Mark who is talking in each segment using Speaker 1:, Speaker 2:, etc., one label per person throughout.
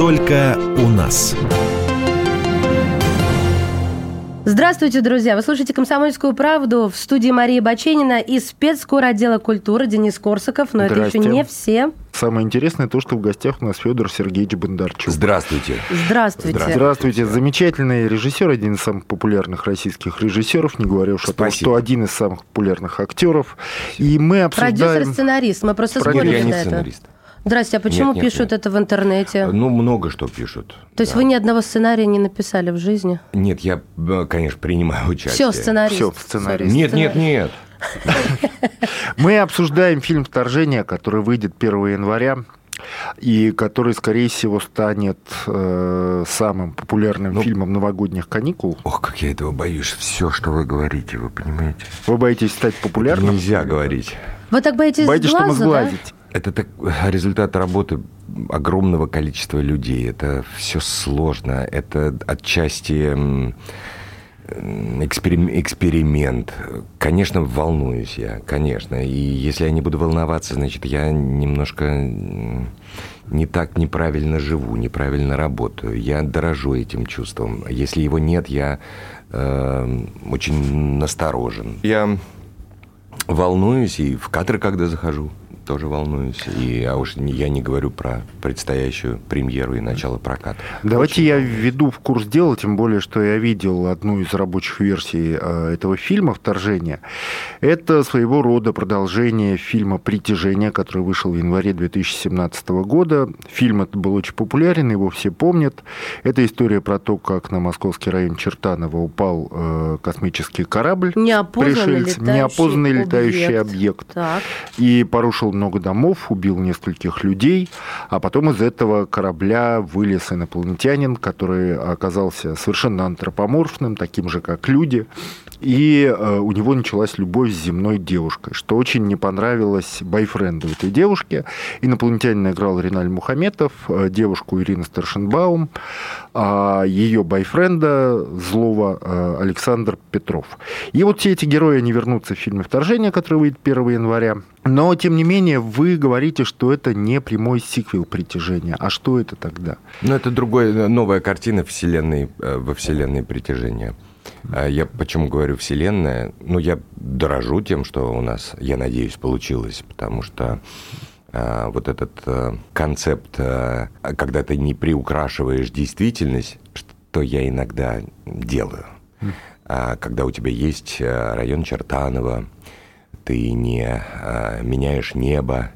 Speaker 1: Только у нас.
Speaker 2: Здравствуйте, друзья! Вы слушаете «Комсомольскую правду» в студии Марии Баченина и спецкор отдела культуры Денис Корсаков. Но это еще не все.
Speaker 3: Самое интересное то, что в гостях у нас Федор Сергеевич Бондарчук.
Speaker 4: Здравствуйте.
Speaker 2: Здравствуйте.
Speaker 3: Здравствуйте. Замечательный режиссер, один из самых популярных российских режиссеров, не говоря уж о том, что один из самых популярных актеров. И мы обсуждаем...
Speaker 2: Продюсер-сценарист. Мы просто спорили на это. Сценарист. Здрасте, а почему нет, нет, пишут нет. это в интернете?
Speaker 4: Ну, много что пишут.
Speaker 2: То есть да. вы ни одного сценария не написали в жизни?
Speaker 4: Нет, я, конечно, принимаю участие.
Speaker 2: Все, сценарист.
Speaker 3: Все, сценарист.
Speaker 4: Нет, нет, нет.
Speaker 3: Мы обсуждаем фильм «Вторжение», который выйдет 1 января и который, скорее всего, станет э, самым популярным ну, фильмом новогодних каникул.
Speaker 4: Ох, как я этого боюсь. Все, что вы говорите, вы понимаете.
Speaker 3: Вы боитесь стать популярным?
Speaker 4: Нельзя говорить.
Speaker 2: Вы так боитесь
Speaker 3: Боитесь,
Speaker 2: глаза,
Speaker 3: что мы сглазить? Да?
Speaker 4: Это так, результат работы огромного количества людей. Это все сложно. Это отчасти эксперимент. Конечно, волнуюсь я, конечно. И если я не буду волноваться, значит, я немножко не так неправильно живу, неправильно работаю. Я дорожу этим чувством. Если его нет, я э, очень насторожен. Я волнуюсь и в кадры, когда захожу тоже волнуюсь. И, а уж я не говорю про предстоящую премьеру и начало проката.
Speaker 3: Давайте Очень я введу в курс дела, тем более, что я видел одну из рабочих версий э, этого фильма «Вторжение». Это своего рода продолжение фильма «Притяжение», который вышел в январе 2017 года. Фильм этот был очень популярен, его все помнят. Это история про то, как на московский район Чертаново упал э, космический корабль.
Speaker 2: Неопознанный пришельц, летающий неопознанный летающий объект.
Speaker 3: объект и порушил много домов, убил нескольких людей, а потом из этого корабля вылез инопланетянин, который оказался совершенно антропоморфным, таким же, как люди, и э, у него началась любовь с земной девушкой, что очень не понравилось бойфренду этой девушки. Инопланетянин играл Риналь Мухаметов, э, девушку Ирина Старшенбаум, а ее бойфренда злого э, Александр Петров. И вот все эти герои, они вернутся в фильме «Вторжение», который выйдет 1 января. Но, тем не менее, вы говорите, что это не прямой сиквел «Притяжения». А что это тогда?
Speaker 4: Ну, это другая, новая картина вселенной, во вселенной «Притяжения». А я почему говорю вселенная? Ну, я дорожу тем, что у нас, я надеюсь, получилось, потому что а, вот этот а, концепт, когда ты не приукрашиваешь действительность, что я иногда делаю. Когда у тебя есть район Чертанова, ты не меняешь небо,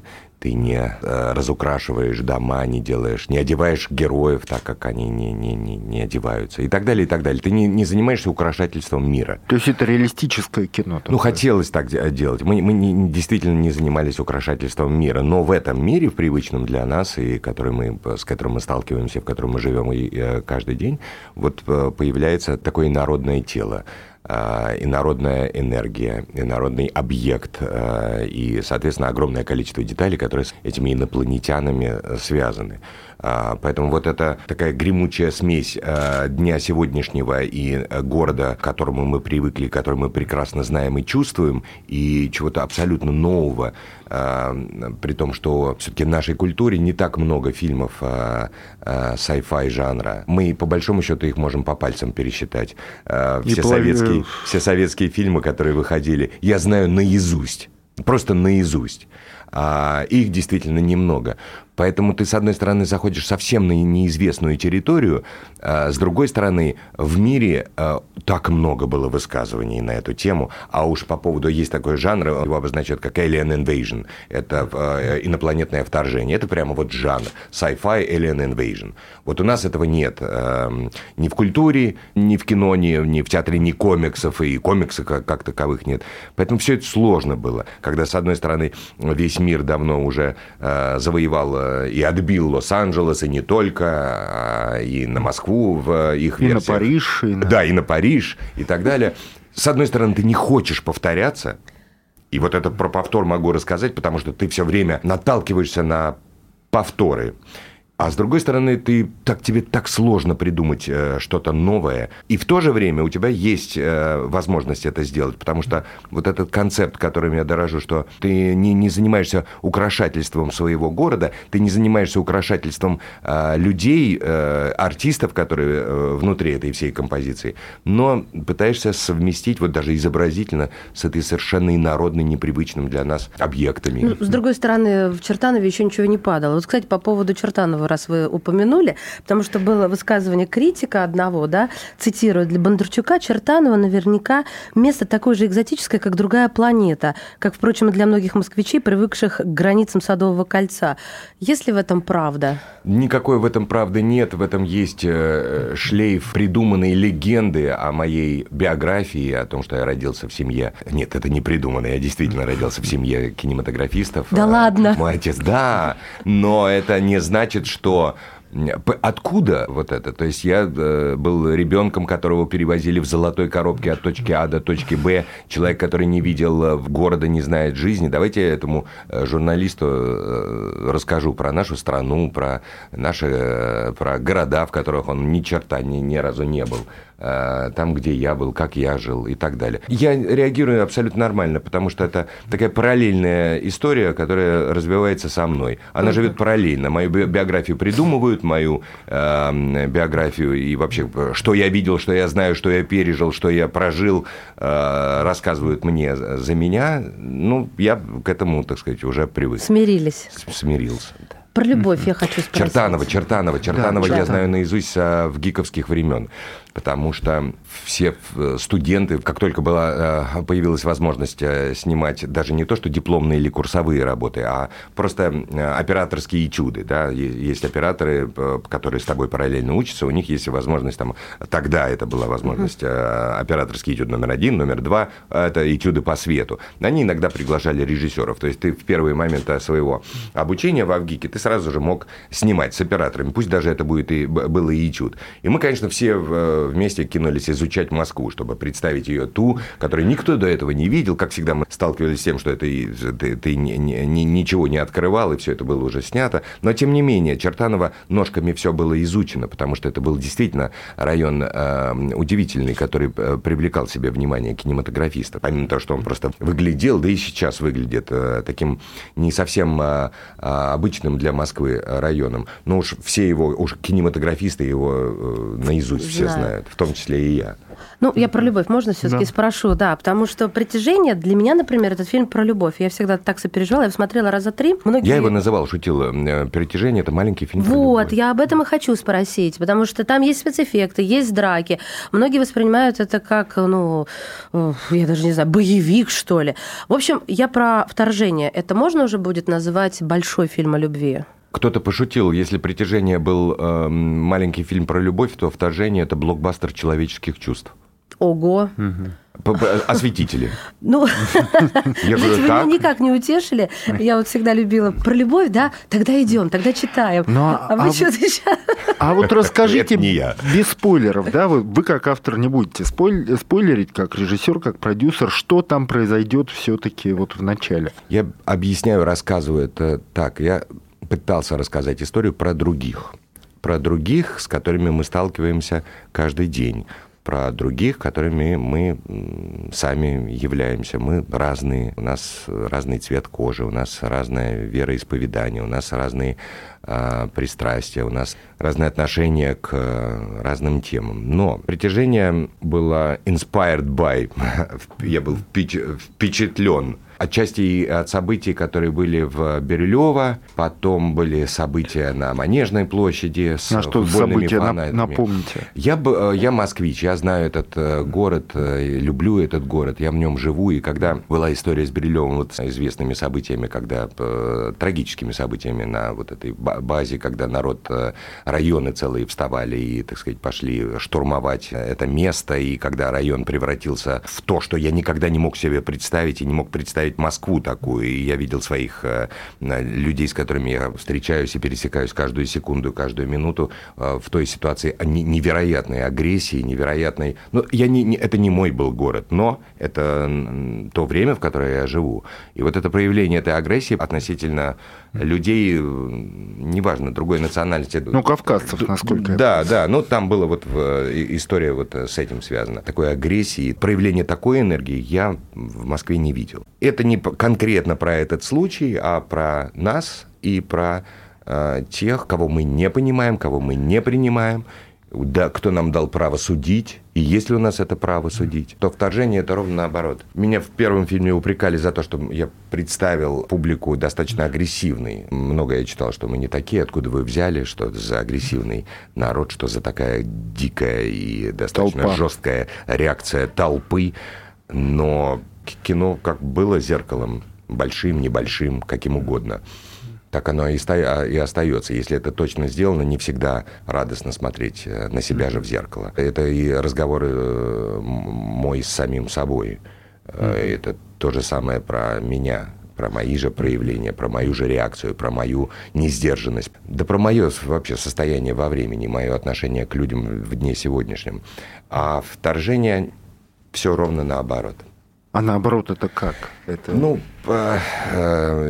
Speaker 4: ты не э, разукрашиваешь дома, не делаешь, не одеваешь героев так, как они не, не, не, не одеваются, и так далее, и так далее. Ты не, не занимаешься украшательством мира.
Speaker 3: То есть это реалистическое кино?
Speaker 4: Ну, хотелось так делать. Мы, мы не, действительно не занимались украшательством мира, но в этом мире, в привычном для нас, и который мы, с которым мы сталкиваемся, в котором мы живем и, и, э, каждый день, вот э, появляется такое народное тело инородная энергия, инородный объект э, и, соответственно, огромное количество деталей, которые с этими инопланетянами э, связаны. Поэтому вот эта такая гремучая смесь дня сегодняшнего и города, к которому мы привыкли, который мы прекрасно знаем и чувствуем, и чего-то абсолютно нового, при том, что все-таки в нашей культуре не так много фильмов sci-fi жанра. Мы, по большому счету, их можем по пальцам пересчитать. Все советские советские, все советские фильмы, которые выходили, я знаю наизусть. Просто наизусть. А их действительно немного. Поэтому ты, с одной стороны, заходишь совсем на неизвестную территорию, а с другой стороны, в мире а, так много было высказываний на эту тему, а уж по поводу, есть такой жанр, его обозначают как Alien Invasion, это а, инопланетное вторжение, это прямо вот жанр, sci-fi Alien Invasion. Вот у нас этого нет а, ни в культуре, ни в кино, ни, ни в театре, ни комиксов, и комиксов как, как таковых нет. Поэтому все это сложно было, когда, с одной стороны, весь мир давно уже а, завоевал и отбил Лос-Анджелес, и не только, а и на Москву в их
Speaker 3: и версиях. И на Париж.
Speaker 4: И на... Да, и на Париж, и так далее. С одной стороны, ты не хочешь повторяться, и вот это про повтор могу рассказать, потому что ты все время наталкиваешься на повторы. А с другой стороны, ты, так, тебе так сложно придумать э, что-то новое. И в то же время у тебя есть э, возможность это сделать. Потому что вот этот концепт, которым я дорожу, что ты не, не занимаешься украшательством своего города, ты не занимаешься украшательством э, людей, э, артистов, которые э, внутри этой всей композиции, но пытаешься совместить вот даже изобразительно с этой совершенно инородной, непривычным для нас объектами.
Speaker 2: Ну, с другой стороны, в Чертанове еще ничего не падало. Вот, кстати, по поводу Чертанова раз вы упомянули, потому что было высказывание критика одного, да, цитирую, для Бондарчука Чертанова наверняка место такое же экзотическое, как другая планета, как, впрочем, и для многих москвичей, привыкших к границам Садового кольца. Есть ли в этом правда?
Speaker 4: Никакой в этом правды нет. В этом есть э, шлейф придуманной легенды о моей биографии, о том, что я родился в семье. Нет, это не придумано. Я действительно родился в семье кинематографистов.
Speaker 2: Да ладно?
Speaker 4: Мой отец, да. Но это не значит, что Откуда вот это? То есть я э, был ребенком, которого перевозили в золотой коробке от точки А до точки Б. Человек, который не видел э, города, не знает жизни. Давайте я этому э, журналисту расскажу про нашу страну, про наши про города, в которых он ни черта ни, ни разу не был. Там, где я был, как я жил и так далее. Я реагирую абсолютно нормально, потому что это такая параллельная история, которая развивается со мной. Она живет параллельно. Мою биографию придумывают, мою э, биографию и вообще, что я видел, что я знаю, что я пережил, что я прожил, э, рассказывают мне за меня. Ну, я к этому, так сказать, уже привык.
Speaker 2: Смирились.
Speaker 4: Смирился, да.
Speaker 2: Про любовь я хочу спросить.
Speaker 4: Чертанова, Чертанова, Чертанова да, я знаю наизусть а, в гиковских времен, потому что все э, студенты, как только была, э, появилась возможность э, снимать даже не то, что дипломные или курсовые работы, а просто операторские этюды. Да? Есть операторы, которые с тобой параллельно учатся, у них есть возможность, там, тогда это была возможность, uh-huh. операторский этюд номер один, номер два, это этюды по свету. Они иногда приглашали режиссеров, то есть ты в первый момент своего обучения в Авгике, ты сразу же мог снимать с операторами, пусть даже это будет и, было и этюд. И мы, конечно, все вместе кинулись изучать Москву, чтобы представить ее ту, которую никто до этого не видел. Как всегда, мы сталкивались с тем, что это ты, ты ни, ни, ничего не открывал, и все это было уже снято. Но, тем не менее, Чертанова ножками все было изучено, потому что это был действительно район э, удивительный, который э, привлекал себе внимание кинематографистов. Помимо того, что он просто выглядел, да и сейчас выглядит э, таким не совсем э, обычным для Москвы районом. Но уж все его, уж кинематографисты его э, наизусть все знают, в том числе и я.
Speaker 2: Ну, я про любовь, можно все-таки да. спрошу, да, потому что «Притяжение» для меня, например, этот фильм про любовь. Я всегда так сопереживала, я смотрела раза три.
Speaker 4: Многие... Я его называл, шутила. Э, «Притяжение» — это маленький фильм
Speaker 2: Вот, я об этом и хочу спросить, потому что там есть спецэффекты, есть драки. Многие воспринимают это как, ну, я даже не знаю, боевик, что ли. В общем, я про «Вторжение». Это можно уже будет называть большой фильм о любви?
Speaker 4: Кто-то пошутил, если «Притяжение» был э, маленький фильм про любовь, то «Вторжение» — это блокбастер человеческих чувств.
Speaker 2: Ого.
Speaker 4: Осветители.
Speaker 2: Ну, я говорю, вы так? меня никак не утешили. Я вот всегда любила про любовь, да? Тогда идем, тогда читаем. Ну, а, а вы а, что сейчас?
Speaker 3: А вот расскажите не я. без спойлеров, да? Вы, вы как автор не будете спойлерить, как режиссер, как продюсер, что там произойдет все-таки вот в начале?
Speaker 4: Я объясняю, рассказываю это так. Я пытался рассказать историю про других. Про других, с которыми мы сталкиваемся каждый день про других, которыми мы сами являемся. Мы разные, у нас разный цвет кожи, у нас разное вероисповедание, у нас разные э, пристрастия, у нас разные отношения к э, разным темам. Но притяжение было inspired by, я был впечатлен Отчасти от событий, которые были в Бирюлево, потом были события на Манежной площади с
Speaker 3: На что события, фанатами. напомните.
Speaker 4: Я, э, я москвич, я знаю этот э, город, э, люблю этот город, я в нем живу, и когда была история с Бирюлевым, вот с известными событиями, когда трагическими событиями на вот этой базе, когда народ, районы целые вставали и, так сказать, пошли штурмовать это место, и когда район превратился в то, что я никогда не мог себе представить и не мог представить представить Москву такую, и я видел своих э, людей, с которыми я встречаюсь и пересекаюсь каждую секунду, каждую минуту э, в той ситуации невероятной агрессии, невероятной... Ну, я не, не, это не мой был город, но это то время, в которое я живу. И вот это проявление этой агрессии относительно людей, неважно, другой национальности.
Speaker 3: Ну, кавказцев, насколько
Speaker 4: Да, да, ну там была вот история вот с этим связана. Такой агрессии, проявление такой энергии я в Москве не видел. Это не конкретно про этот случай, а про нас и про э, тех, кого мы не понимаем, кого мы не принимаем, да, кто нам дал право судить, и есть ли у нас это право судить, то вторжение это ровно наоборот. Меня в первом фильме упрекали за то, что я представил публику достаточно агрессивной. Много я читал, что мы не такие, откуда вы взяли, что за агрессивный народ, что за такая дикая и достаточно Толпа. жесткая реакция толпы. Но кино как было зеркалом, большим, небольшим, каким угодно так оно и, ста- и остается. Если это точно сделано, не всегда радостно смотреть э, на себя же в зеркало. Это и разговоры э, мой с самим собой. Mm-hmm. Это то же самое про меня, про мои же проявления, про мою же реакцию, про мою несдержанность. Да про мое вообще состояние во времени, мое отношение к людям в дне сегодняшнем. А вторжение все ровно наоборот –
Speaker 3: а наоборот, это как? Это...
Speaker 4: Ну, э,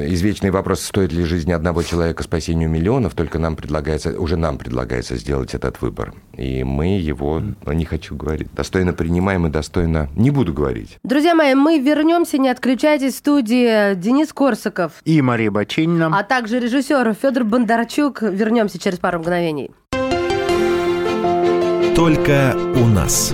Speaker 4: извечный вопрос, стоит ли жизнь одного человека спасению миллионов, только нам предлагается, уже нам предлагается сделать этот выбор. И мы его, ну, не хочу говорить, достойно принимаем и достойно не буду говорить.
Speaker 2: Друзья мои, мы вернемся, не отключайтесь, в студии Денис Корсаков.
Speaker 3: И Мария Баченина.
Speaker 2: А также режиссер Федор Бондарчук. Вернемся через пару мгновений.
Speaker 1: Только у нас.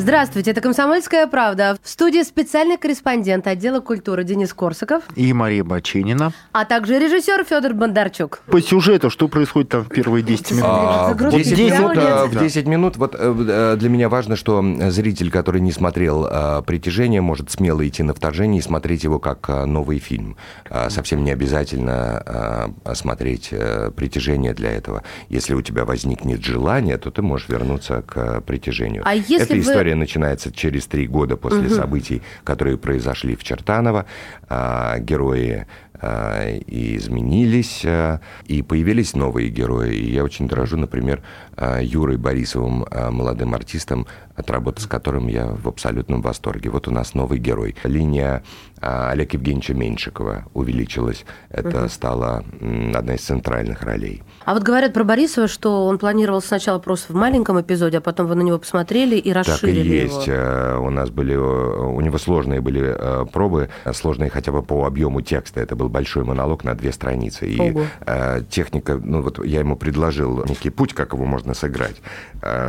Speaker 2: Здравствуйте, это «Комсомольская правда». В студии специальный корреспондент отдела культуры Денис Корсаков.
Speaker 3: И Мария Баченина.
Speaker 2: А также режиссер Федор Бондарчук.
Speaker 3: По сюжету, что происходит там в первые 10 минут?
Speaker 4: А, в, 10 минут в 10 минут, вот э, для меня важно, что зритель, который не смотрел э, «Притяжение», может смело идти на вторжение и смотреть его как э, новый фильм. Совсем не обязательно смотреть «Притяжение» для этого. Если у тебя возникнет желание, то ты можешь вернуться к «Притяжению». А если Это история История начинается через три года после угу. событий, которые произошли в Чертаново. А, герои и изменились, а, и появились новые герои. И я очень дорожу, например, Юрой Борисовым, молодым артистом, от работы с которым я в абсолютном восторге. Вот у нас новый герой. Линия Олега Евгеньевича Меньшикова увеличилась. Это угу. стала одна из центральных ролей.
Speaker 2: А вот говорят про Борисова, что он планировал сначала просто в маленьком эпизоде, а потом вы на него посмотрели и расширили
Speaker 4: так и есть. его. Э, у нас были, э, у него сложные были э, пробы, сложные хотя бы по объему текста. Это был большой монолог на две страницы. И Ого. техника, ну вот я ему предложил некий путь, как его можно сыграть.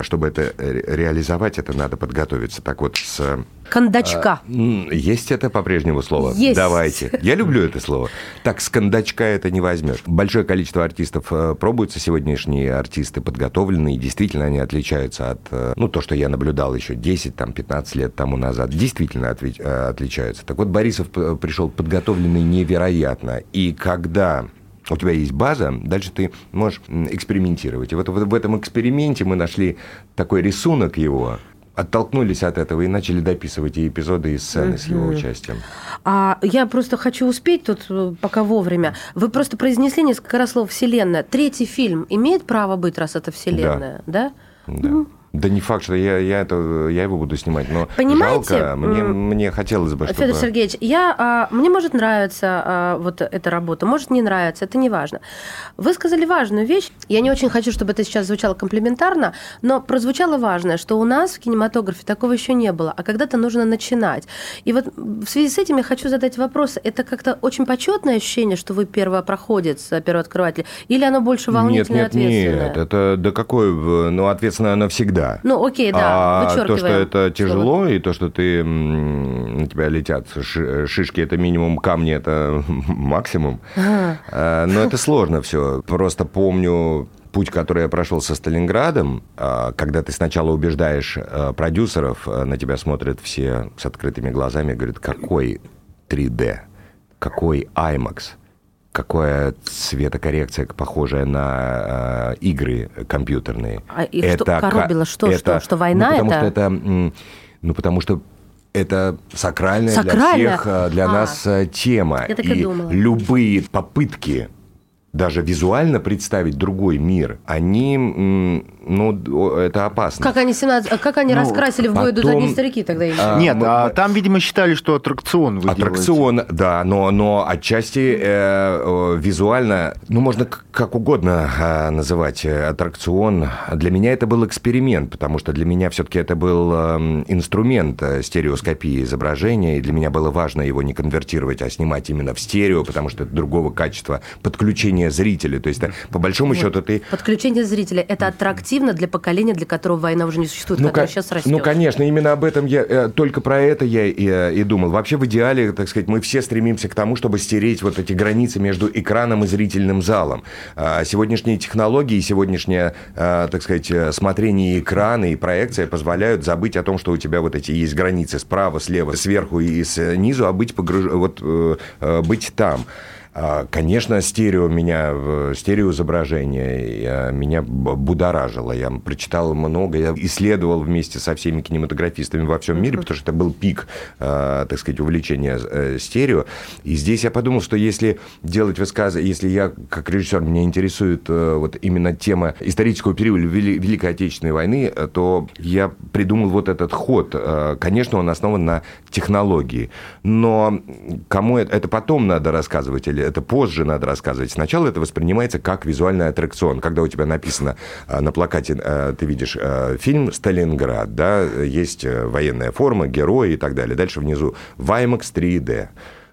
Speaker 4: Чтобы это реализовать, это надо подготовиться. Так вот, с
Speaker 2: Кондачка. А,
Speaker 4: есть это по-прежнему слово?
Speaker 2: Есть.
Speaker 4: Давайте. Я люблю это слово. Так, с кондачка это не возьмешь. Большое количество артистов э, пробуются. Сегодняшние артисты подготовленные. Действительно, они отличаются от... Э, ну, то, что я наблюдал еще 10-15 лет тому назад. Действительно э, отличаются. Так вот, Борисов пришел подготовленный невероятно. И когда у тебя есть база, дальше ты можешь экспериментировать. И вот в этом эксперименте мы нашли такой рисунок его, оттолкнулись от этого и начали дописывать и эпизоды, и сцены с его участием.
Speaker 2: А я просто хочу успеть тут, э, пока вовремя. Вы просто произнесли несколько раз слово «вселенная». Третий фильм имеет право быть, раз это вселенная, да?
Speaker 4: Да. да. Да не факт, что я, я, это, я его буду снимать, но Понимаете, жалко, мне, мне хотелось бы,
Speaker 2: чтобы... Федор Сергеевич, я, а, мне может нравиться а, вот эта работа, может не нравится, это не важно. Вы сказали важную вещь, я не очень хочу, чтобы это сейчас звучало комплиментарно, но прозвучало важное, что у нас в кинематографе такого еще не было, а когда-то нужно начинать. И вот в связи с этим я хочу задать вопрос, это как-то очень почетное ощущение, что вы первопроходец, первооткрыватель, или оно больше волнительное,
Speaker 4: нет, нет, ответственное? Нет, это да какое, ну, ответственное оно всегда да.
Speaker 2: Ну, окей, да,
Speaker 4: а то, что это тяжело, и то, что ты на тебя летят шишки, это минимум, камни это максимум. Ага. Но это сложно все. Просто помню путь, который я прошел со Сталинградом, а, когда ты сначала убеждаешь а, продюсеров, а, на тебя смотрят все с открытыми глазами, говорят, какой 3D, какой IMAX – какая цветокоррекция, похожая на э, игры компьютерные.
Speaker 2: А их это что, коробило? Что, это, что, что война
Speaker 4: ну, потому
Speaker 2: это?
Speaker 4: Что это? Ну, потому что это сакральная, сакральная? для всех, э, для а, нас э, тема.
Speaker 2: Я так и, и думала.
Speaker 4: любые попытки даже визуально представить другой мир, они, ну, это опасно.
Speaker 2: Как они, 17, как они ну, раскрасили в бой идут одни старики тогда?
Speaker 3: А, Нет, а, там, видимо, считали, что аттракцион вы
Speaker 4: Аттракцион,
Speaker 3: делаете.
Speaker 4: да, но, но отчасти э, визуально, ну, можно как угодно э, называть э, аттракцион. Для меня это был эксперимент, потому что для меня все-таки это был э, инструмент э, стереоскопии изображения, и для меня было важно его не конвертировать, а снимать именно в стерео, потому что это другого качества подключения подключение зрителя. То есть, по большому вот. счету, ты...
Speaker 2: Подключение зрителя – это аттрактивно для поколения, для которого война уже не существует, ну, которое сейчас растет.
Speaker 4: Ну, конечно, именно об этом я... Э, только про это я и, э, и думал. Вообще, в идеале, так сказать, мы все стремимся к тому, чтобы стереть вот эти границы между экраном и зрительным залом. А сегодняшние технологии, сегодняшнее, а, так сказать, смотрение экрана и проекция позволяют забыть о том, что у тебя вот эти есть границы справа, слева, сверху и снизу, а быть, погруж... вот, э, быть там. А, конечно, стерео меня, стереоизображение меня будоражило. Я прочитал много, я исследовал вместе со всеми кинематографистами во всем мире, потому что это был пик, а, так сказать, увлечения э, стерео. И здесь я подумал, что если делать высказывание, если я, как режиссер, меня интересует э, вот именно тема исторического периода Великой Отечественной войны, э, то я придумал вот этот ход. Конечно, он основан на технологии. Но кому это, это потом надо рассказывать или это позже надо рассказывать. Сначала это воспринимается как визуальный аттракцион. Когда у тебя написано а, на плакате, а, ты видишь а, фильм «Сталинград», да, есть э, военная форма, герои и так далее. Дальше внизу «Ваймакс 3D».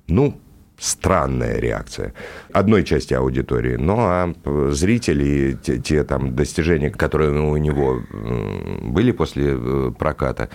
Speaker 4: Ну, странная реакция одной части аудитории. Ну, а зрители, те, те там достижения, которые у него были после э, проката,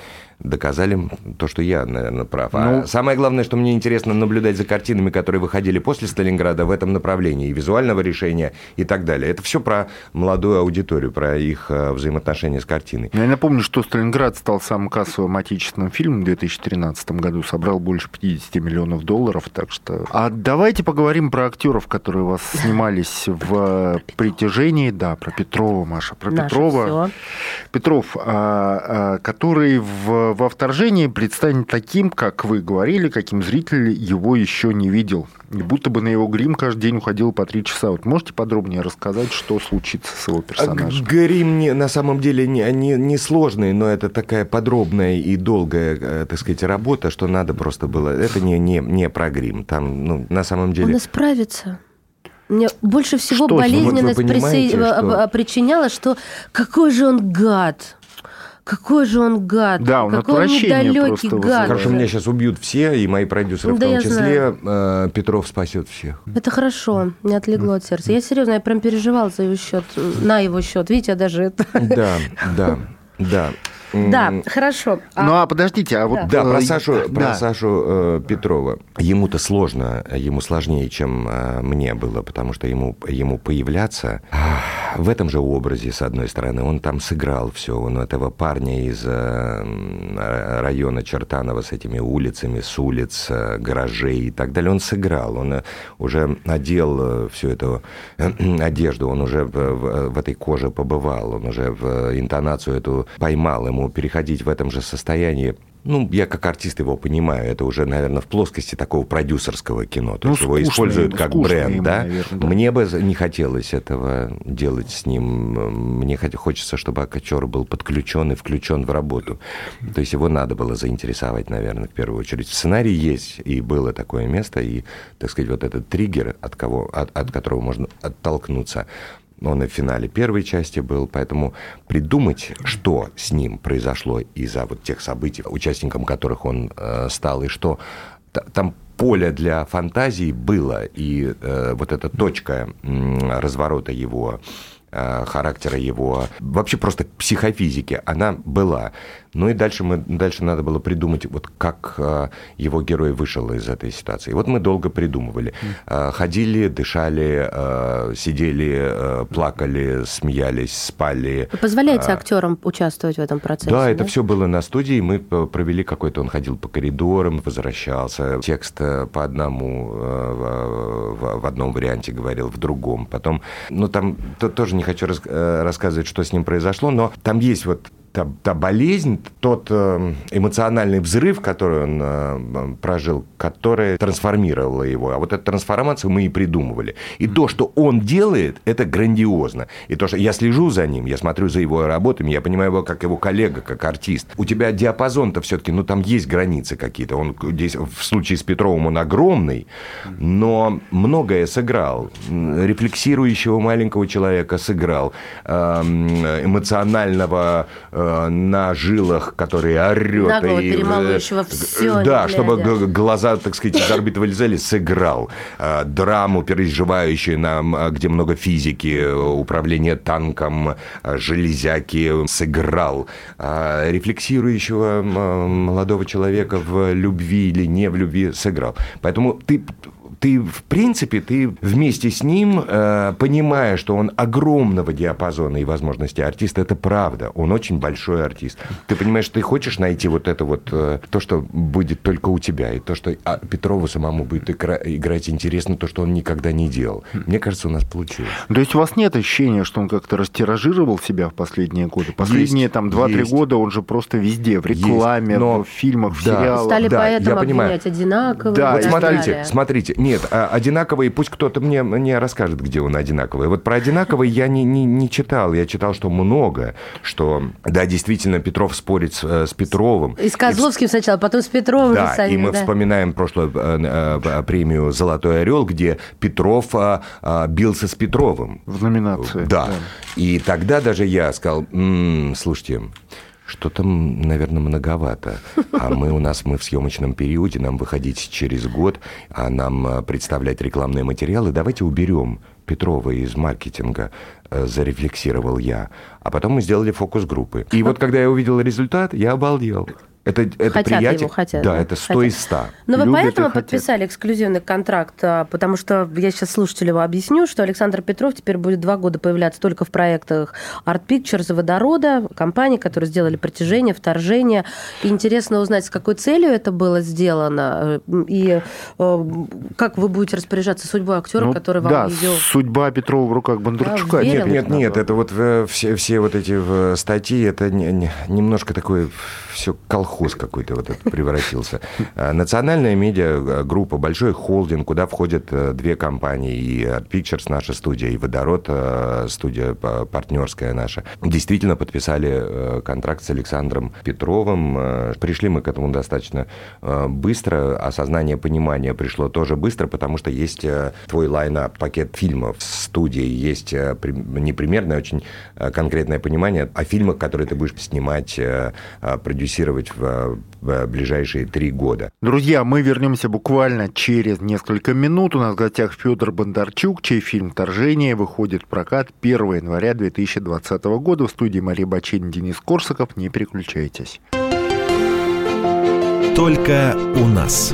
Speaker 4: доказали то, что я, наверное, прав. А ну, а самое главное, что мне интересно наблюдать за картинами, которые выходили после Сталинграда в этом направлении, и визуального решения, и так далее. Это все про молодую аудиторию, про их э, взаимоотношения с картиной.
Speaker 3: Я напомню, что Сталинград стал самым кассовым отечественным фильмом в 2013 году, собрал больше 50 миллионов долларов, так что... А давайте поговорим про актеров, которые у вас снимались в «Притяжении». Да, про Петрова, Маша, про Петрова. Все. Петров, а, а, который в во вторжении предстанет таким, как вы говорили, каким зритель его еще не видел. И будто бы на его грим каждый день уходил по три часа. Вот можете подробнее рассказать, что случится с его персонажем?
Speaker 4: Грим не, на самом деле не, не, не сложный, но это такая подробная и долгая, э, так сказать, работа, что надо просто было... Это не, не, не про грим. Там, ну, на самом деле...
Speaker 2: Он исправится. Мне больше всего что, болезненность вот присо... что... причиняла, что какой же он гад. Какой же он гад.
Speaker 3: Да, он Какой он недалекий гад.
Speaker 4: Хорошо, меня сейчас убьют все, и мои продюсеры да, в том числе. Знаю. Э, Петров спасет всех.
Speaker 2: Это хорошо, не отлегло от сердца. Я серьезно, я прям переживал за его счет, на его счет. Видите, я даже это...
Speaker 4: Да, да, да.
Speaker 2: Да, хорошо.
Speaker 3: А... Ну а подождите, а вот...
Speaker 4: Да, про э, Сашу, про да. Сашу э, Петрова. Ему-то сложно, ему сложнее, чем э, мне было, потому что ему, ему появляться в этом же образе, с одной стороны, он там сыграл все. Он этого парня из э, района Чертанова с этими улицами, с улиц, э, гаражей и так далее, он сыграл. Он э, уже э, всю эту одежду, он уже в, в этой коже побывал, он уже в интонацию эту поймал, ему переходить в этом же состоянии ну, я как артист его понимаю, это уже, наверное, в плоскости такого продюсерского кино. То ну, есть его используют как бренд, ему, да? Наверное, да? Мне бы не хотелось этого делать с ним. Мне хочется, чтобы актер был подключен и включен в работу. То есть его надо было заинтересовать, наверное, в первую очередь. В сценарии есть, и было такое место, и, так сказать, вот этот триггер, от, кого, от, от которого можно оттолкнуться, он и в финале первой части был, поэтому придумать, что с ним произошло из-за вот тех событий, участником которых он э, стал, и что там поле для фантазии было, и э, вот эта точка э, разворота его э, характера его, вообще просто психофизики, она была. Ну и дальше, мы, дальше надо было придумать, вот как э, его герой вышел из этой ситуации. И вот мы долго придумывали. Э, ходили, дышали, э, сидели, плакали, смеялись, спали.
Speaker 2: Вы позволяете актерам участвовать в этом процессе?
Speaker 4: Да, да? это все было на студии. Мы провели какой-то, он ходил по коридорам, возвращался. Текст по одному в одном варианте говорил, в другом. Потом, ну там тоже не хочу рассказывать, что с ним произошло, но там есть вот та, та болезнь, тот э, эмоциональный взрыв, который он э, прожил, который трансформировал его. А вот эту трансформацию мы и придумывали. И то, что он делает, это грандиозно. И то, что я слежу за ним, я смотрю за его работами, я понимаю его как его коллега, как артист. У тебя диапазон-то все-таки, ну, там есть границы какие-то. Он здесь, в случае с Петровым, он огромный, но многое сыграл. Рефлексирующего маленького человека сыграл. Эм, эмоционального Э, на жилах, который орет.
Speaker 2: Наглого, и, перемалывающего
Speaker 4: э, все. Да, чтобы глаза, так сказать, из орбиты вылезали, сыграл. Э, драму, переживающую нам, где много физики, управление танком, железяки, сыграл. Рефлексирующего молодого человека в любви или не в любви сыграл. Поэтому ты ты, в принципе, ты вместе с ним, э, понимая, что он огромного диапазона и возможностей артиста, это правда, он очень большой артист. Ты понимаешь, что ты хочешь найти вот это вот, э, то, что будет только у тебя, и то, что а, Петрову самому будет игра- играть интересно, то, что он никогда не делал. Мне кажется, у нас получилось.
Speaker 3: То есть у вас нет ощущения, что он как-то растиражировал себя в последние годы? Последние есть, там 2-3 года он же просто везде, в рекламе, но... в фильмах, в да, сериалах.
Speaker 2: Стали да, поэтому обвинять одинаково.
Speaker 4: Да, смотрите, смотрите, нет, а, одинаковый, пусть кто-то мне, мне расскажет, где он одинаковый. Вот про одинаковый я не, не, не читал, я читал, что много, что, да, действительно, Петров спорит с, э, с Петровым.
Speaker 2: И с Козловским и, сначала, потом с Петровым.
Speaker 4: Да, самим, и мы да. вспоминаем прошлую э, э, премию «Золотой орел», где Петров бился с Петровым.
Speaker 3: В номинации.
Speaker 4: Да. да. И тогда даже я сказал, м-м, слушайте, что там, наверное, многовато. А мы у нас, мы в съемочном периоде, нам выходить через год, а нам э, представлять рекламные материалы. Давайте уберем Петрова из маркетинга, э, зарефлексировал я. А потом мы сделали фокус группы. И вот когда я увидел результат, я обалдел. Это, это
Speaker 2: хотят
Speaker 4: приятие,
Speaker 2: его, хотят.
Speaker 4: Да, это 100 хотят. из 100.
Speaker 2: Но вы поэтому подписали эксклюзивный контракт, а, потому что я сейчас слушателю объясню, что Александр Петров теперь будет два года появляться только в проектах Art Pictures и Водорода, компании, которые сделали притяжение, вторжение. И интересно узнать, с какой целью это было сделано, э, и э, как вы будете распоряжаться судьбой актера, ну, который вам
Speaker 3: да,
Speaker 2: ее...
Speaker 3: судьба Петрова в руках Бондарчука. Да,
Speaker 4: нет, нет, нет, это вот э, все, все вот эти статьи, это немножко такой все колхоз какой-то вот этот превратился. А, национальная медиагруппа, большой холдинг, куда входят э, две компании, и Art Pictures, наша студия, и Водород, э, студия партнерская наша, действительно подписали э, контракт с Александром Петровым. Пришли мы к этому достаточно быстро, осознание, понимание пришло тоже быстро, потому что есть твой лайнап, пакет фильмов в студии, есть непримерное, очень конкретное понимание о фильмах, которые ты будешь снимать, продюсировать продюсировать в, в ближайшие три года.
Speaker 3: Друзья, мы вернемся буквально через несколько минут. У нас в гостях Федор Бондарчук, чей фильм «Вторжение» выходит в прокат 1 января 2020 года. В студии Мария Бачинин, Денис Корсаков. Не переключайтесь.
Speaker 1: Только у нас.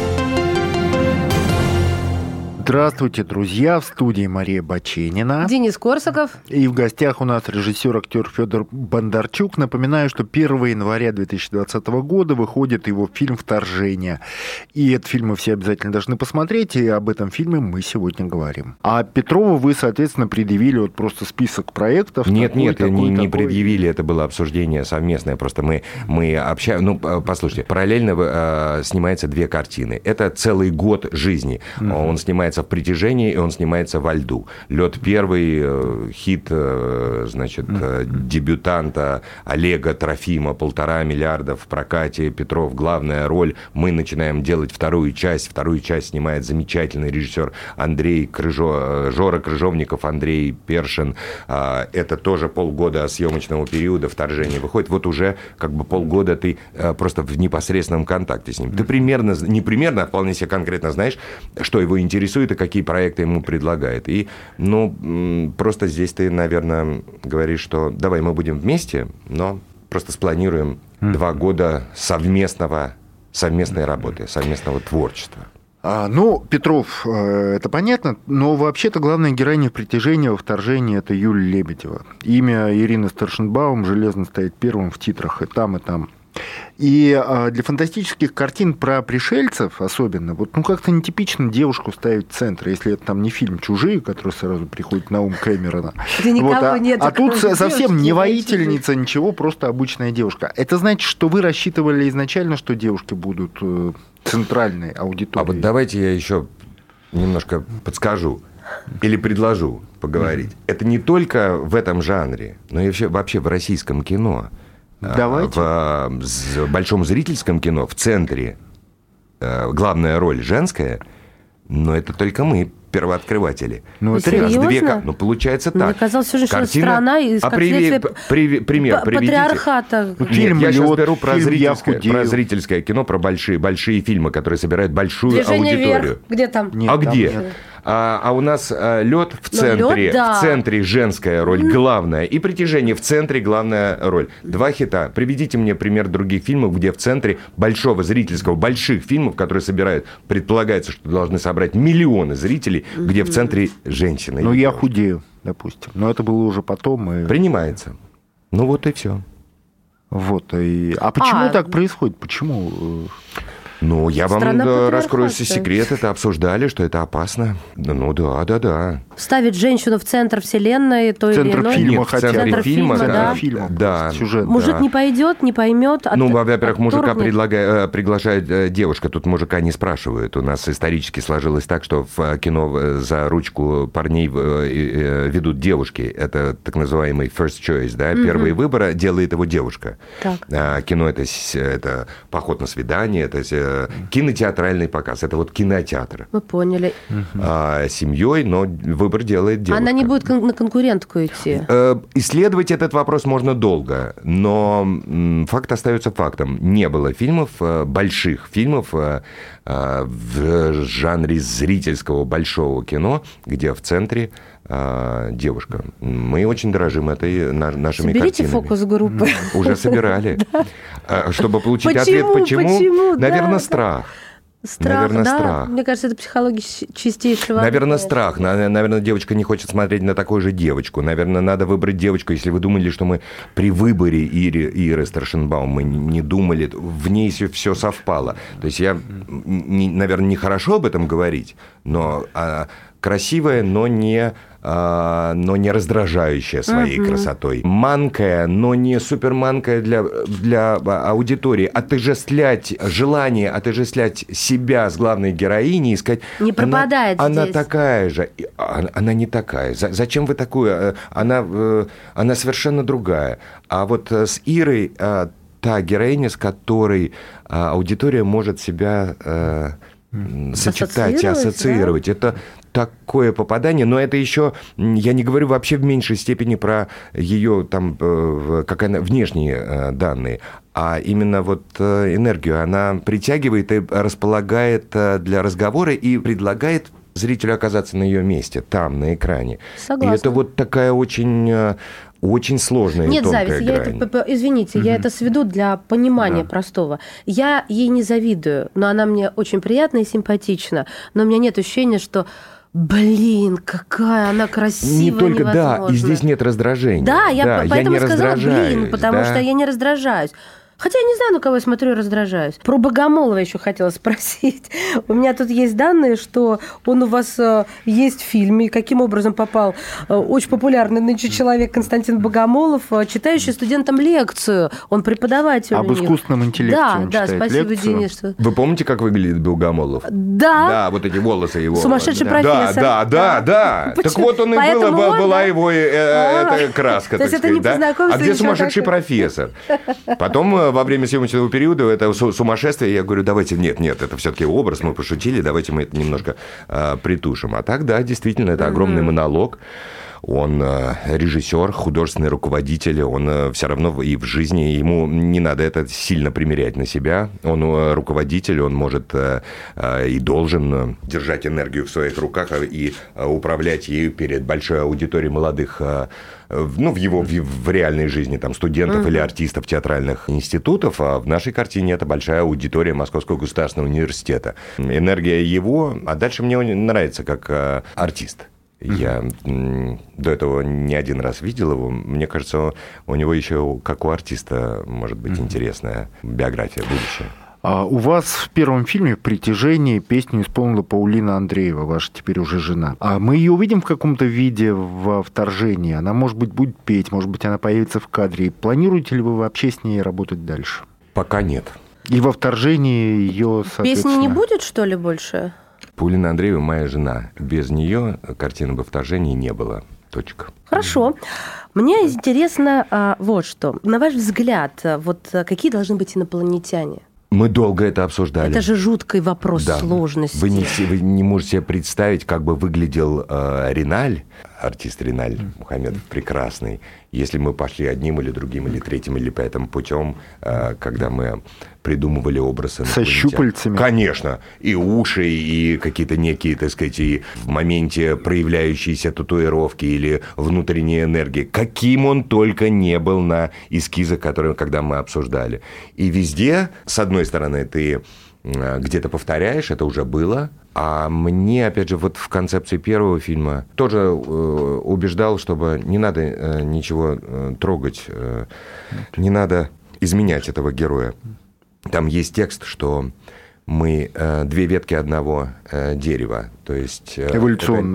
Speaker 3: Здравствуйте, друзья! В студии Мария Баченина.
Speaker 2: Денис Корсаков.
Speaker 3: И в гостях у нас режиссер, актер Федор Бондарчук. Напоминаю, что 1 января 2020 года выходит его фильм «Вторжение». И этот фильм мы все обязательно должны посмотреть, и об этом фильме мы сегодня говорим. А Петрову вы, соответственно, предъявили вот просто список проектов.
Speaker 4: Нет,
Speaker 3: такой,
Speaker 4: нет,
Speaker 3: такой,
Speaker 4: не, не
Speaker 3: такой.
Speaker 4: предъявили, это было обсуждение совместное. Просто мы, мы общаемся... Ну, послушайте, параллельно э, снимается две картины. Это целый год жизни. Угу. Он снимается в притяжении, и он снимается во льду. Лед первый, э, хит, э, значит, э, дебютанта Олега Трофима, полтора миллиарда в прокате, Петров, главная роль. Мы начинаем делать вторую часть. Вторую часть снимает замечательный режиссер Андрей Крыжо, Жора Крыжовников, Андрей Першин. А, Это тоже полгода съемочного периода вторжения выходит. Вот уже как бы полгода ты просто в непосредственном контакте с ним. Ты примерно, не примерно, а вполне себе конкретно знаешь, что его интересует и какие проекты ему предлагает. И, ну, просто здесь ты, наверное, говоришь, что давай мы будем вместе, но просто спланируем mm-hmm. два года совместного, совместной работы, совместного творчества.
Speaker 3: А, ну, Петров, э, это понятно, но вообще-то главная героиня притяжения во вторжении это Юлия Лебедева. Имя Ирины Старшенбаум железно стоит первым в титрах и там, и там. И для фантастических картин про пришельцев особенно, вот ну как-то нетипично девушку ставить в центр, если это там не фильм «Чужие», который сразу приходит на ум Кэмерона.
Speaker 2: вот,
Speaker 3: а,
Speaker 2: нет,
Speaker 3: а тут совсем не воительница, ничего, просто обычная девушка. Это значит, что вы рассчитывали изначально, что девушки будут э, центральной аудиторией?
Speaker 4: А вот давайте я еще немножко подскажу или предложу поговорить. Mm-hmm. Это не только в этом жанре, но и вообще, вообще в российском кино.
Speaker 3: Давайте.
Speaker 4: В, в большом зрительском кино в центре главная роль женская, но это только мы первооткрыватели.
Speaker 2: Ну, это серьезно? Две,
Speaker 4: ну, получается так.
Speaker 2: Мне казалось, что Картина... страна из
Speaker 4: а приви... при... пример приведите.
Speaker 2: Патриархата.
Speaker 4: Ну, фильм Нет, я сейчас беру про зрительское, про зрительское кино, про большие, большие фильмы, которые собирают большую
Speaker 2: Движение
Speaker 4: аудиторию.
Speaker 2: Вверх. Где там?
Speaker 4: Нет, а там где? Нет. А, а у нас а, лед в центре, лед, да. в центре женская роль главная, и притяжение в центре главная роль. Два хита. Приведите мне пример других фильмов, где в центре большого зрительского, больших фильмов, которые собирают, предполагается, что должны собрать миллионы зрителей, где в центре женщины.
Speaker 3: Ну, я худею, допустим. Но это было уже потом. И...
Speaker 4: Принимается. Ну, вот и все.
Speaker 3: Вот. И... А почему а... так происходит? Почему?
Speaker 4: Ну, я Страна вам раскрою секрет, это обсуждали, что это опасно. Ну да, да, да.
Speaker 2: Ставить женщину в центр вселенной, то
Speaker 3: центр
Speaker 2: или иной.
Speaker 3: Фильма,
Speaker 4: в центре
Speaker 2: центр
Speaker 4: фильма,
Speaker 2: фильма, да.
Speaker 3: фильма,
Speaker 4: да.
Speaker 3: Сюжет,
Speaker 2: Мужик
Speaker 3: да.
Speaker 2: не пойдет, не поймет.
Speaker 4: Ну, во-первых, мужика предлагает, приглашает девушка, тут мужика не спрашивают. У нас исторически сложилось так, что в кино за ручку парней ведут девушки. Это так называемый first choice, да, mm-hmm. первый выбор делает его девушка.
Speaker 2: Так.
Speaker 4: А, кино это, это поход на свидание, это кинотеатральный показ. Это вот кинотеатр.
Speaker 2: Мы поняли.
Speaker 4: А, семьей, но выбор делает девушка.
Speaker 2: Она не будет кон- на конкурентку идти.
Speaker 4: Э, исследовать этот вопрос можно долго, но факт остается фактом. Не было фильмов, э, больших фильмов э, в жанре зрительского большого кино, где в центре девушка. Мы очень дорожим этой нашими
Speaker 2: Соберите
Speaker 4: картинами.
Speaker 2: фокус-группы.
Speaker 4: Уже собирали. Чтобы получить ответ, почему, наверное, страх.
Speaker 2: Страх,
Speaker 4: наверное,
Speaker 2: да.
Speaker 4: страх.
Speaker 2: Мне кажется, это психология чистейшего.
Speaker 4: Наверное, страх. Наверное, девочка не хочет смотреть на такую же девочку. Наверное, надо выбрать девочку. Если вы думали, что мы при выборе Иры, Иры Старшенбаум, мы не думали, в ней все, все совпало. То есть я, не, наверное, нехорошо об этом говорить, но а, красивая, но не а, но не раздражающая своей uh-huh. красотой. Манкая, но не суперманкая для, для аудитории. Отождествлять желание, отождествлять себя с главной героиней и сказать...
Speaker 2: Не пропадает
Speaker 4: она,
Speaker 2: здесь.
Speaker 4: Она такая же. Она, она не такая. Зачем вы такую? Она, э, она совершенно другая. А вот э, с Ирой э, та героиня, с которой аудитория может себя сочетать и ассоциировать. Да? Это такое попадание, но это еще, я не говорю вообще в меньшей степени про ее там, как она, внешние данные, а именно вот энергию. Она притягивает и располагает для разговора и предлагает зрителю оказаться на ее месте, там, на экране.
Speaker 2: Согласна.
Speaker 4: И это вот такая очень очень сложная
Speaker 2: Нет
Speaker 4: и тонкая
Speaker 2: зависти.
Speaker 4: грань.
Speaker 2: Я это, извините, угу. я это сведу для понимания да. простого. Я ей не завидую, но она мне очень приятна и симпатична. Но у меня нет ощущения, что Блин, какая она красивая,
Speaker 4: Не только
Speaker 2: невозможно.
Speaker 4: да, и здесь нет раздражения.
Speaker 2: Да, я
Speaker 4: да,
Speaker 2: поэтому
Speaker 4: я не
Speaker 2: сказала блин, потому
Speaker 4: да?
Speaker 2: что я не раздражаюсь. Хотя я не знаю, на кого я смотрю и раздражаюсь. Про Богомолова еще хотела спросить. У меня тут есть данные, что он у вас э, есть в фильме, и каким образом попал э, очень популярный нынче человек Константин Богомолов, э, читающий студентам лекцию. Он преподаватель
Speaker 3: Об искусственном интеллекте
Speaker 2: Да,
Speaker 3: он
Speaker 2: да, спасибо,
Speaker 3: лекцию.
Speaker 2: Денис. Что...
Speaker 4: Вы помните, как выглядит Богомолов?
Speaker 2: Да.
Speaker 4: Да, вот эти волосы его.
Speaker 2: Сумасшедший
Speaker 4: да.
Speaker 2: профессор.
Speaker 4: Да, да, да, да. Так вот он и
Speaker 2: Поэтому
Speaker 4: была,
Speaker 2: он,
Speaker 4: была
Speaker 2: да?
Speaker 4: его э,
Speaker 2: А,
Speaker 4: эта краска,
Speaker 2: то
Speaker 4: так
Speaker 2: есть это не
Speaker 4: да?
Speaker 2: познакомился
Speaker 4: А где сумасшедший
Speaker 2: такой?
Speaker 4: профессор? Потом во время съемочного периода это су- сумасшествие, я говорю, давайте, нет, нет, это все-таки образ, мы пошутили, давайте мы это немножко э, притушим. А так, да, действительно, это огромный монолог. Он э, режиссер, художественный руководитель, он э, все равно и в жизни, ему не надо это сильно примерять на себя. Он э, руководитель, он может и должен держать энергию в своих руках и управлять ею перед большой аудиторией молодых ну, в его в, в реальной жизни, там, студентов
Speaker 2: Мгм.
Speaker 4: или артистов театральных институтов, а в нашей картине это большая аудитория Московского государственного университета. Энергия его, а дальше мне он нравится как артист. Я до этого не один раз видел его. Мне кажется, у него еще, как у артиста, может быть интересная биография, будущее.
Speaker 3: А у вас в первом фильме «Притяжение» песню исполнила Паулина Андреева, ваша теперь уже жена. А мы ее увидим в каком-то виде во вторжении? Она, может быть, будет петь, может быть, она появится в кадре. Планируете ли вы вообще с ней работать дальше?
Speaker 4: Пока нет.
Speaker 3: И во вторжении ее,
Speaker 2: Песни
Speaker 3: соответственно...
Speaker 2: не будет, что ли, больше?
Speaker 4: Паулина Андреева моя жена. Без нее картины бы вторжения не было. Точка.
Speaker 2: Хорошо. Мне интересно а, вот что. На ваш взгляд, а, вот а, какие должны быть инопланетяне?
Speaker 4: Мы долго это обсуждали.
Speaker 2: Это же жуткий вопрос
Speaker 4: Да.
Speaker 2: сложности.
Speaker 4: Вы не, вы не можете себе представить, как бы выглядел э, Риналь, артист Риналь Мухаммедов, прекрасный, если мы пошли одним или другим, или третьим, или пятым путем, э, когда мы придумывали образ
Speaker 3: Со щупальцами.
Speaker 4: Конечно. И уши, и какие-то некие, так сказать, и в моменте проявляющиеся татуировки или внутренняя энергия. Каким он только не был на эскизах, которые, когда мы обсуждали. И везде, с одной стороны, ты где-то повторяешь, это уже было. А мне, опять же, вот в концепции первого фильма тоже э, убеждал, чтобы не надо э, ничего э, трогать, э, не надо изменять этого героя. Там есть текст, что мы э, две ветки одного э, дерева. То есть э,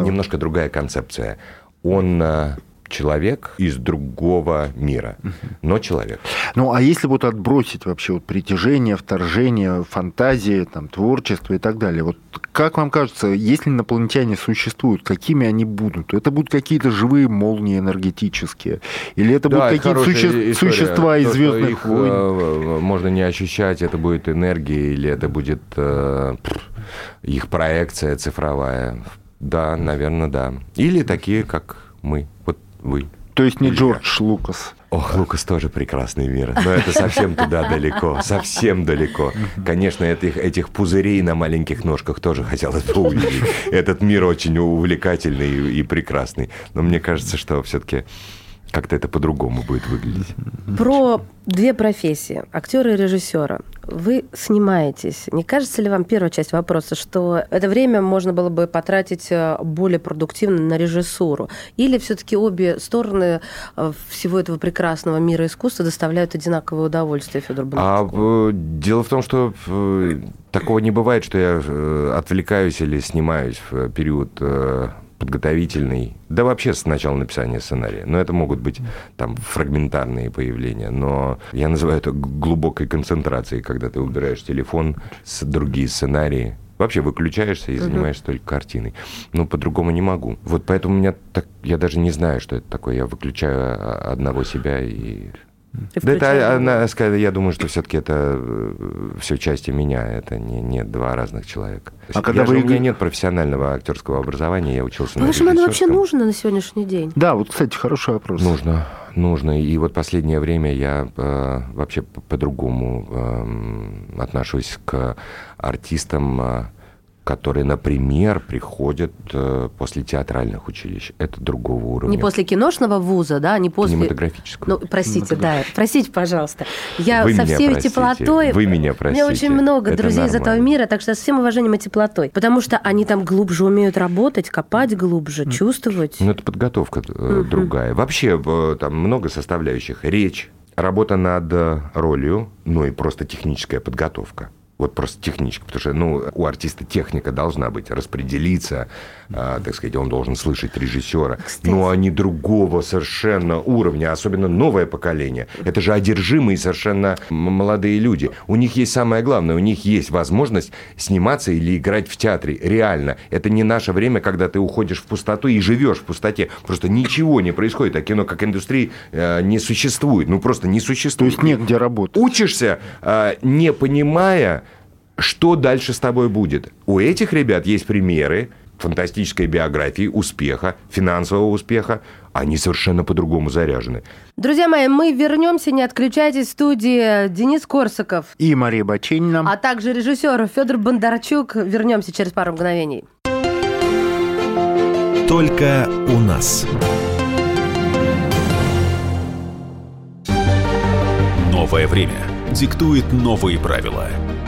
Speaker 4: немножко другая концепция. Он э, человек из другого мира, но человек.
Speaker 3: Ну, а если вот отбросить вообще вот притяжение, вторжение, фантазии, там, творчество и так далее, вот как вам кажется, если инопланетяне существуют, какими они будут? Это будут какие-то живые молнии энергетические? Или это
Speaker 4: Да,
Speaker 3: будут какие-то суще-
Speaker 4: история.
Speaker 3: существа из
Speaker 4: То,
Speaker 3: Звездных
Speaker 4: их,
Speaker 3: войн?
Speaker 4: э, можно не ощущать, это будет энергия или это будет э, их проекция цифровая. Да, наверное, да. Или такие, как мы. Вот вы.
Speaker 3: То есть не
Speaker 4: Или
Speaker 3: Джордж Лукас.
Speaker 4: Ох, Лукас тоже прекрасный мир, но это совсем туда далеко, совсем далеко. Конечно, этих, этих пузырей на маленьких ножках тоже хотелось бы увидеть. Этот мир очень увлекательный и, и прекрасный, но мне кажется, что все-таки как-то это по-другому будет выглядеть.
Speaker 2: Про две профессии, актера и режиссера. Вы снимаетесь. Не кажется ли вам первая часть вопроса, что это время можно было бы потратить э, более продуктивно на режиссуру? Или все-таки обе стороны э, всего этого прекрасного мира искусства доставляют одинаковое удовольствие, Федор
Speaker 4: А э, дело в том, что такого не бывает, что я отвлекаюсь или снимаюсь в период подготовительный, да вообще с начала написания сценария. Но это могут быть там фрагментарные появления. Но я называю это глубокой концентрацией, когда ты убираешь телефон с другие сценарии. Вообще выключаешься и занимаешься только картиной. Но по-другому не могу. Вот поэтому у меня так... Я даже не знаю, что это такое. Я выключаю а, одного себя и... Да это, она, я думаю, что все-таки это все части меня, это не, не два разных человека.
Speaker 3: А
Speaker 4: я
Speaker 3: когда
Speaker 4: же,
Speaker 3: вы
Speaker 4: у меня нет профессионального актерского образования, я учился на
Speaker 2: По-вашему, оно вообще нужно на сегодняшний день?
Speaker 3: Да, вот, кстати, хороший вопрос.
Speaker 4: Нужно, нужно. И вот последнее время я э, вообще по- по-другому эм, отношусь к артистам, э, которые, например, приходят э, после театральных училищ. Это другого уровня.
Speaker 2: Не после киношного вуза, да, не после...
Speaker 4: Кинематографического.
Speaker 2: Ну, простите, да, простите, пожалуйста. Я Вы со всей простите. теплотой...
Speaker 4: Вы меня простите.
Speaker 2: У меня очень много это друзей нормально. из этого мира, так что со всем уважением и теплотой. Потому что они там глубже умеют работать, копать глубже, чувствовать.
Speaker 4: Ну, это подготовка угу. другая. Вообще, э, там много составляющих. Речь, работа над ролью, ну и просто техническая подготовка вот просто технически, потому что ну, у артиста техника должна быть, распределиться, э, так сказать, он должен слышать режиссера. Кстати. Но они другого совершенно уровня, особенно новое поколение. Это же одержимые совершенно молодые люди. У них есть самое главное, у них есть возможность сниматься или играть в театре. Реально. Это не наше время, когда ты уходишь в пустоту и живешь в пустоте. Просто ничего не происходит. А кино как индустрии э, не существует. Ну, просто не существует.
Speaker 3: То есть негде работать.
Speaker 4: Учишься, э, не понимая, что дальше с тобой будет? У этих ребят есть примеры фантастической биографии, успеха, финансового успеха. Они совершенно по-другому заряжены.
Speaker 2: Друзья мои, мы вернемся, не отключайтесь. В студии Денис Корсаков.
Speaker 3: И Мария Баченина.
Speaker 2: А также режиссер Федор Бондарчук. Вернемся через пару мгновений.
Speaker 1: Только у нас. Новое время диктует новые правила –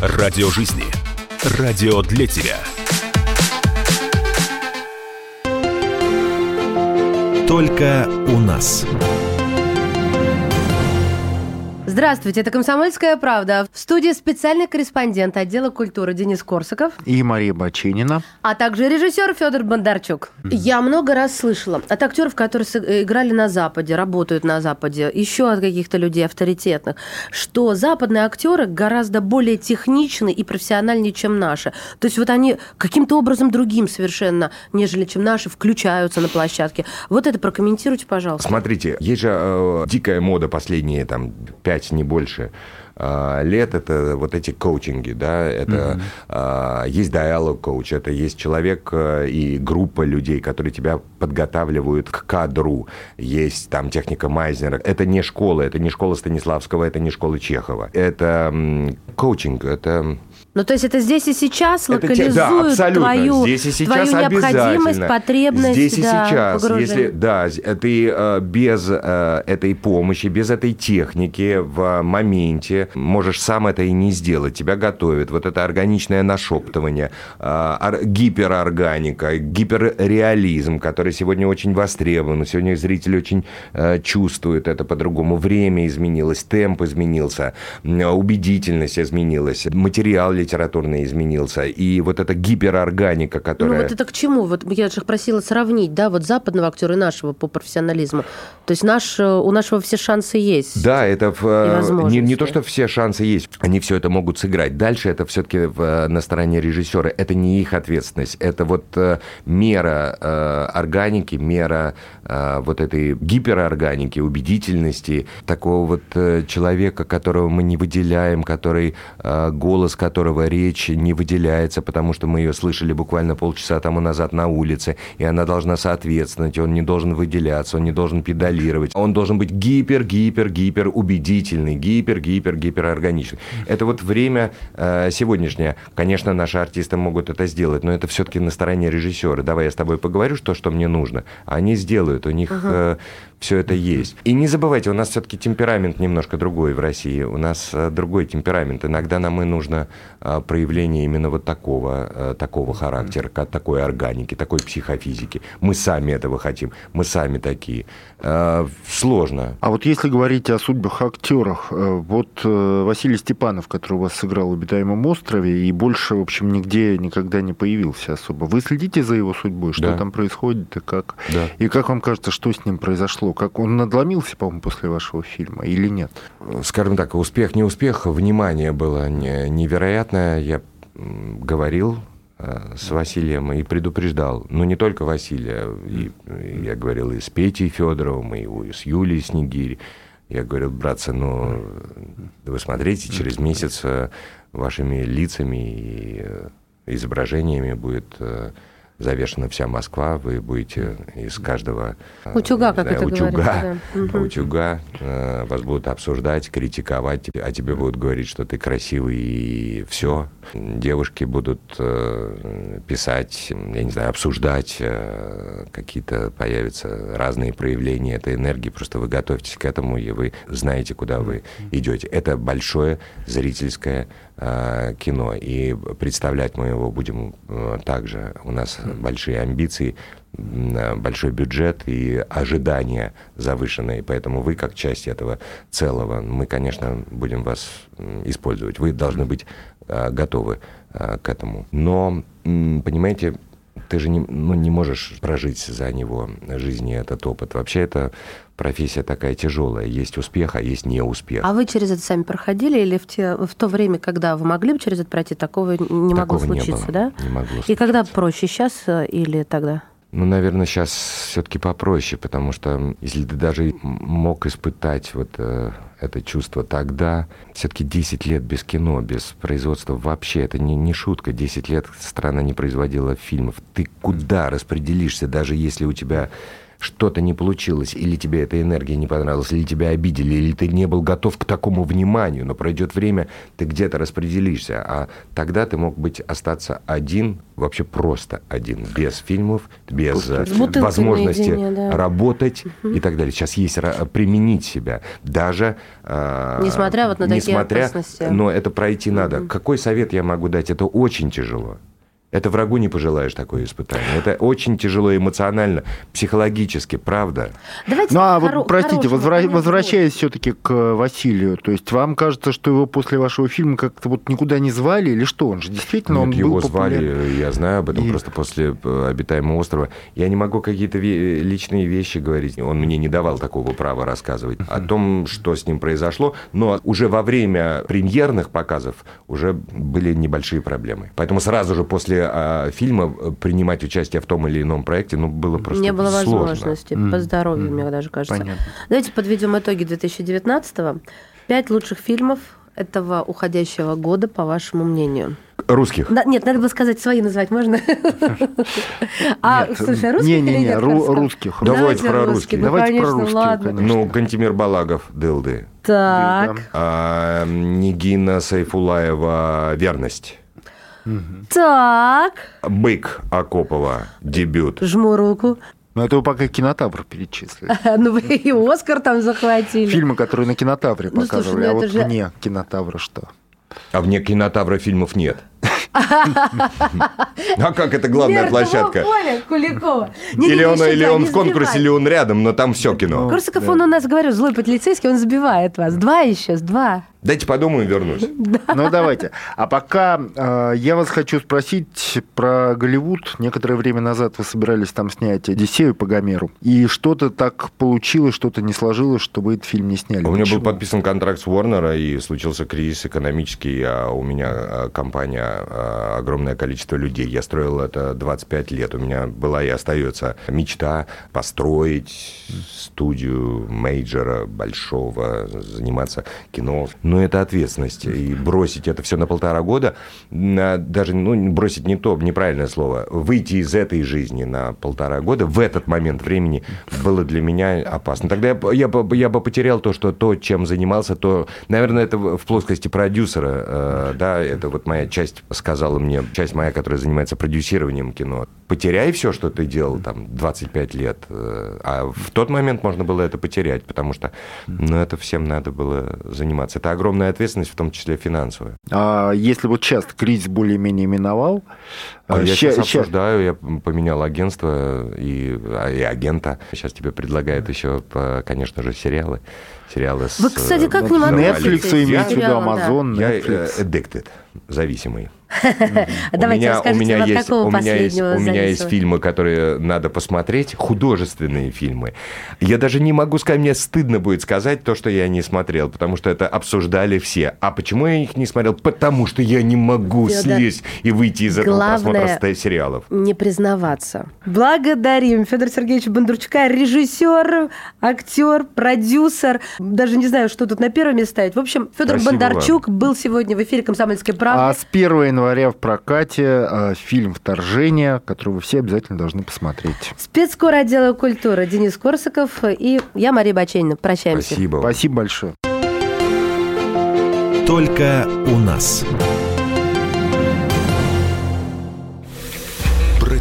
Speaker 1: Радио жизни. Радио для тебя. Только у нас.
Speaker 2: Здравствуйте, это «Комсомольская правда». В студии специальный корреспондент отдела культуры Денис Корсаков.
Speaker 3: И Мария Бачинина.
Speaker 2: А также режиссер Федор Бондарчук. Mm-hmm. Я много раз слышала от актеров, которые э, играли на Западе, работают на Западе, еще от каких-то людей авторитетных, что западные актеры гораздо более техничны и профессиональнее, чем наши. То есть вот они каким-то образом другим совершенно, нежели чем наши, включаются на площадке. Вот это прокомментируйте, пожалуйста.
Speaker 4: Смотрите, есть же э, дикая мода последние там пять 5, не больше а, лет это вот эти коучинги, да, это mm-hmm. есть диалог коуч, это есть человек э, и группа людей, которые тебя подготавливают к кадру, есть там техника Майзнера, это не школа, это не школа Станиславского, это не школа Чехова, это коучинг, это
Speaker 2: ну, то есть это здесь и сейчас локализует это, да, абсолютно. твою, здесь и сейчас твою необходимость, потребность
Speaker 4: Здесь и да, сейчас. Если, да, ты э, без э, этой помощи, без этой техники в моменте можешь сам это и не сделать. Тебя готовят. Вот это органичное нашептывание, э, гиперорганика, гиперреализм, который сегодня очень востребован. Сегодня зритель очень чувствует это по-другому. Время изменилось, темп изменился, убедительность изменилась, материал литературно изменился, и вот эта гиперорганика, которая...
Speaker 2: Ну вот это к чему? Вот я же просила сравнить, да, вот западного актера и нашего по профессионализму. То есть наш, у нашего все шансы есть.
Speaker 4: Да, это в, не, не то, что все шансы есть, они все это могут сыграть. Дальше это все-таки на стороне режиссера. Это не их ответственность, это вот э, мера э, органики, мера э, вот этой гиперорганики, убедительности, такого вот человека, которого мы не выделяем, который голос которого которого речь не выделяется, потому что мы ее слышали буквально полчаса тому назад на улице, и она должна соответствовать, он не должен выделяться, он не должен педалировать, он должен быть гипер-гипер-гипер убедительный, гипер-гипер-гипер органичный. Это вот время э, сегодняшнее. Конечно, наши артисты могут это сделать, но это все-таки на стороне режиссера. Давай я с тобой поговорю, что, что мне нужно. Они сделают, у них uh-huh. э, все это есть. И не забывайте, у нас все-таки темперамент немножко другой в России. У нас э, другой темперамент. Иногда нам и нужно э, проявление именно вот такого, э, такого характера, такой органики, такой психофизики. Мы сами этого хотим, мы сами такие. Сложно.
Speaker 3: А вот если говорить о судьбах актерах, вот Василий Степанов, который у вас сыграл в «Обитаемом острове», и больше, в общем, нигде никогда не появился особо. Вы следите за его судьбой? Что да. там происходит и как? Да. И как вам кажется, что с ним произошло? Как он надломился, по-моему, после вашего фильма или нет?
Speaker 4: Скажем так, успех, не успех, внимание было невероятное. Я говорил э, с Василием и предупреждал, ну не только Василия, и, я говорил и с Петей Федоровым, и с Юлией Снегирь. Я говорил, братцы, ну вы смотрите, через месяц э, вашими лицами и изображениями будет завешена вся Москва, вы будете из каждого
Speaker 2: э, утюга, как знаю, это
Speaker 4: утюга,
Speaker 2: говорится,
Speaker 4: да. утюга э, вас будут обсуждать, критиковать, а тебе будут говорить, что ты красивый и все. Девушки будут э, писать, я не знаю, обсуждать, какие-то появятся разные проявления этой энергии. Просто вы готовитесь к этому, и вы знаете, куда вы идете. Это большое зрительское кино, и представлять мы его будем также. У нас большие амбиции, большой бюджет и ожидания завышенные. Поэтому вы, как часть этого целого, мы, конечно, будем вас использовать. Вы должны быть готовы к этому. Но, понимаете, ты же не, ну, не можешь прожить за него жизни этот опыт. Вообще это профессия такая тяжелая. Есть успех, а есть неуспех.
Speaker 2: А вы через это сами проходили или в, те, в то время, когда вы могли бы через это пройти, такого не такого могло случиться,
Speaker 4: не было,
Speaker 2: да?
Speaker 4: Не могло
Speaker 2: случиться. И когда проще, сейчас э, или тогда?
Speaker 4: Ну, наверное, сейчас все-таки попроще, потому что если ты даже мог испытать вот э, это чувство тогда, все-таки 10 лет без кино, без производства вообще, это не, не шутка. 10 лет страна не производила фильмов. Ты куда распределишься, даже если у тебя что-то не получилось, или тебе эта энергия не понравилась, или тебя обидели, или ты не был готов к такому вниманию, но пройдет время, ты где-то распределишься, а тогда ты мог быть остаться один, вообще просто один, без фильмов, без э, возможности наедине, да. работать угу. и так далее. Сейчас есть применить себя, даже
Speaker 2: э, несмотря вот на
Speaker 4: несмотря,
Speaker 2: такие опасности.
Speaker 4: Но это пройти угу. надо. Какой совет я могу дать? Это очень тяжело. Это врагу не пожелаешь такое испытание. Это очень тяжело эмоционально, психологически, правда.
Speaker 3: Давайте ну а вот, простите, возвра- возвращаясь все-таки к Василию, то есть вам кажется, что его после вашего фильма как-то вот никуда не звали или что? Он же действительно
Speaker 4: Нет,
Speaker 3: он
Speaker 4: его
Speaker 3: был
Speaker 4: звали, я знаю об этом, и... просто после э, обитаемого острова. Я не могу какие-то ве- личные вещи говорить. Он мне не давал такого права рассказывать о том, что с ним произошло. Но уже во время премьерных показов уже были небольшие проблемы. Поэтому сразу же после а, фильма э, принимать участие в том или ином проекте, ну, было просто
Speaker 2: Не было
Speaker 4: сложно.
Speaker 2: возможности, mm. по здоровью, mm. мне даже кажется. Понятно. Давайте подведем итоги 2019-го. Пять лучших фильмов этого уходящего года, по вашему мнению?
Speaker 4: Русских?
Speaker 2: Да, нет, надо было сказать свои назвать, можно?
Speaker 3: А, слушай, русских не, не, не, русских.
Speaker 4: Давайте про русских.
Speaker 3: Давайте про русских,
Speaker 4: Ну, Кантимир Балагов, Дылды.
Speaker 2: Так.
Speaker 4: А, Нигина Сайфулаева, Верность.
Speaker 2: Так.
Speaker 4: Бык Акопова, дебют.
Speaker 2: Жму руку.
Speaker 3: Ну, это вы пока кинотавр перечислили.
Speaker 2: Ну, вы и Оскар там захватили.
Speaker 3: Фильмы, которые на кинотавре ну, показывали, ну, а вот вне кинотавра что?
Speaker 4: А вне кинотавра фильмов нет. А как это главная площадка?
Speaker 2: Куликова.
Speaker 4: Или он, или он в конкурсе, или он рядом, но там все кино.
Speaker 2: Корсаков, он у нас, говорю, злой полицейский, он сбивает вас. Два еще, два.
Speaker 4: Дайте подумаю, вернусь.
Speaker 3: Ну, давайте. А пока э, я вас хочу спросить про Голливуд. Некоторое время назад вы собирались там снять «Одиссею» по Гомеру. И что-то так получилось, что-то не сложилось, чтобы этот фильм не сняли.
Speaker 4: У меня был подписан контракт с Warner, и случился кризис экономический, а у меня а, компания а, огромное количество людей. Я строил это 25 лет. У меня была и остается мечта построить студию мейджора большого, заниматься кино но это ответственность. И бросить это все на полтора года, даже, ну, бросить не то, неправильное слово, выйти из этой жизни на полтора года в этот момент времени было для меня опасно. Тогда я, я, бы, я бы потерял то, что то, чем занимался, то, наверное, это в плоскости продюсера, э, да, это вот моя часть сказала мне, часть моя, которая занимается продюсированием кино. Потеряй все, что ты делал там 25 лет. Э, а в тот момент можно было это потерять, потому что, ну, это всем надо было заниматься. Это огромная ответственность, в том числе финансовая.
Speaker 3: А если вот сейчас кризис более-менее миновал...
Speaker 4: А я сейчас обсуждаю, я поменял агентство и, а, и агента. Сейчас тебе предлагают еще, конечно же, сериалы. Сериалы
Speaker 2: Вы, кстати, как с, не
Speaker 3: Netflix имеете в виду, Amazon,
Speaker 4: Netflix. Я addicted, зависимый.
Speaker 2: Давайте расскажите, от какого последнего
Speaker 4: У меня есть фильмы, которые надо посмотреть, художественные фильмы. Я даже не могу сказать, мне стыдно будет сказать то, что я не смотрел, потому что это обсуждали все. А почему я их не смотрел? Потому что я не могу слезть и выйти из этого просмотра сериалов.
Speaker 2: не признаваться. Благодарим Федора Сергеевича Бондарчука, режиссер, актер, продюсер. Даже не знаю, что тут на первое место ставить. В общем, Федор Бондарчук был сегодня в эфире «Комсомольской правды».
Speaker 3: А с 1 января в прокате э, фильм «Вторжение», который вы все обязательно должны посмотреть.
Speaker 2: Спецкор отдела культуры Денис Корсаков и я, Мария Баченина. Прощаемся.
Speaker 3: Спасибо. Спасибо большое.
Speaker 1: Только у нас.